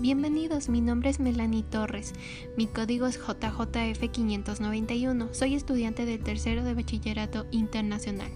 Bienvenidos, mi nombre es Melanie Torres. Mi código es JJF591. Soy estudiante del tercero de Bachillerato Internacional.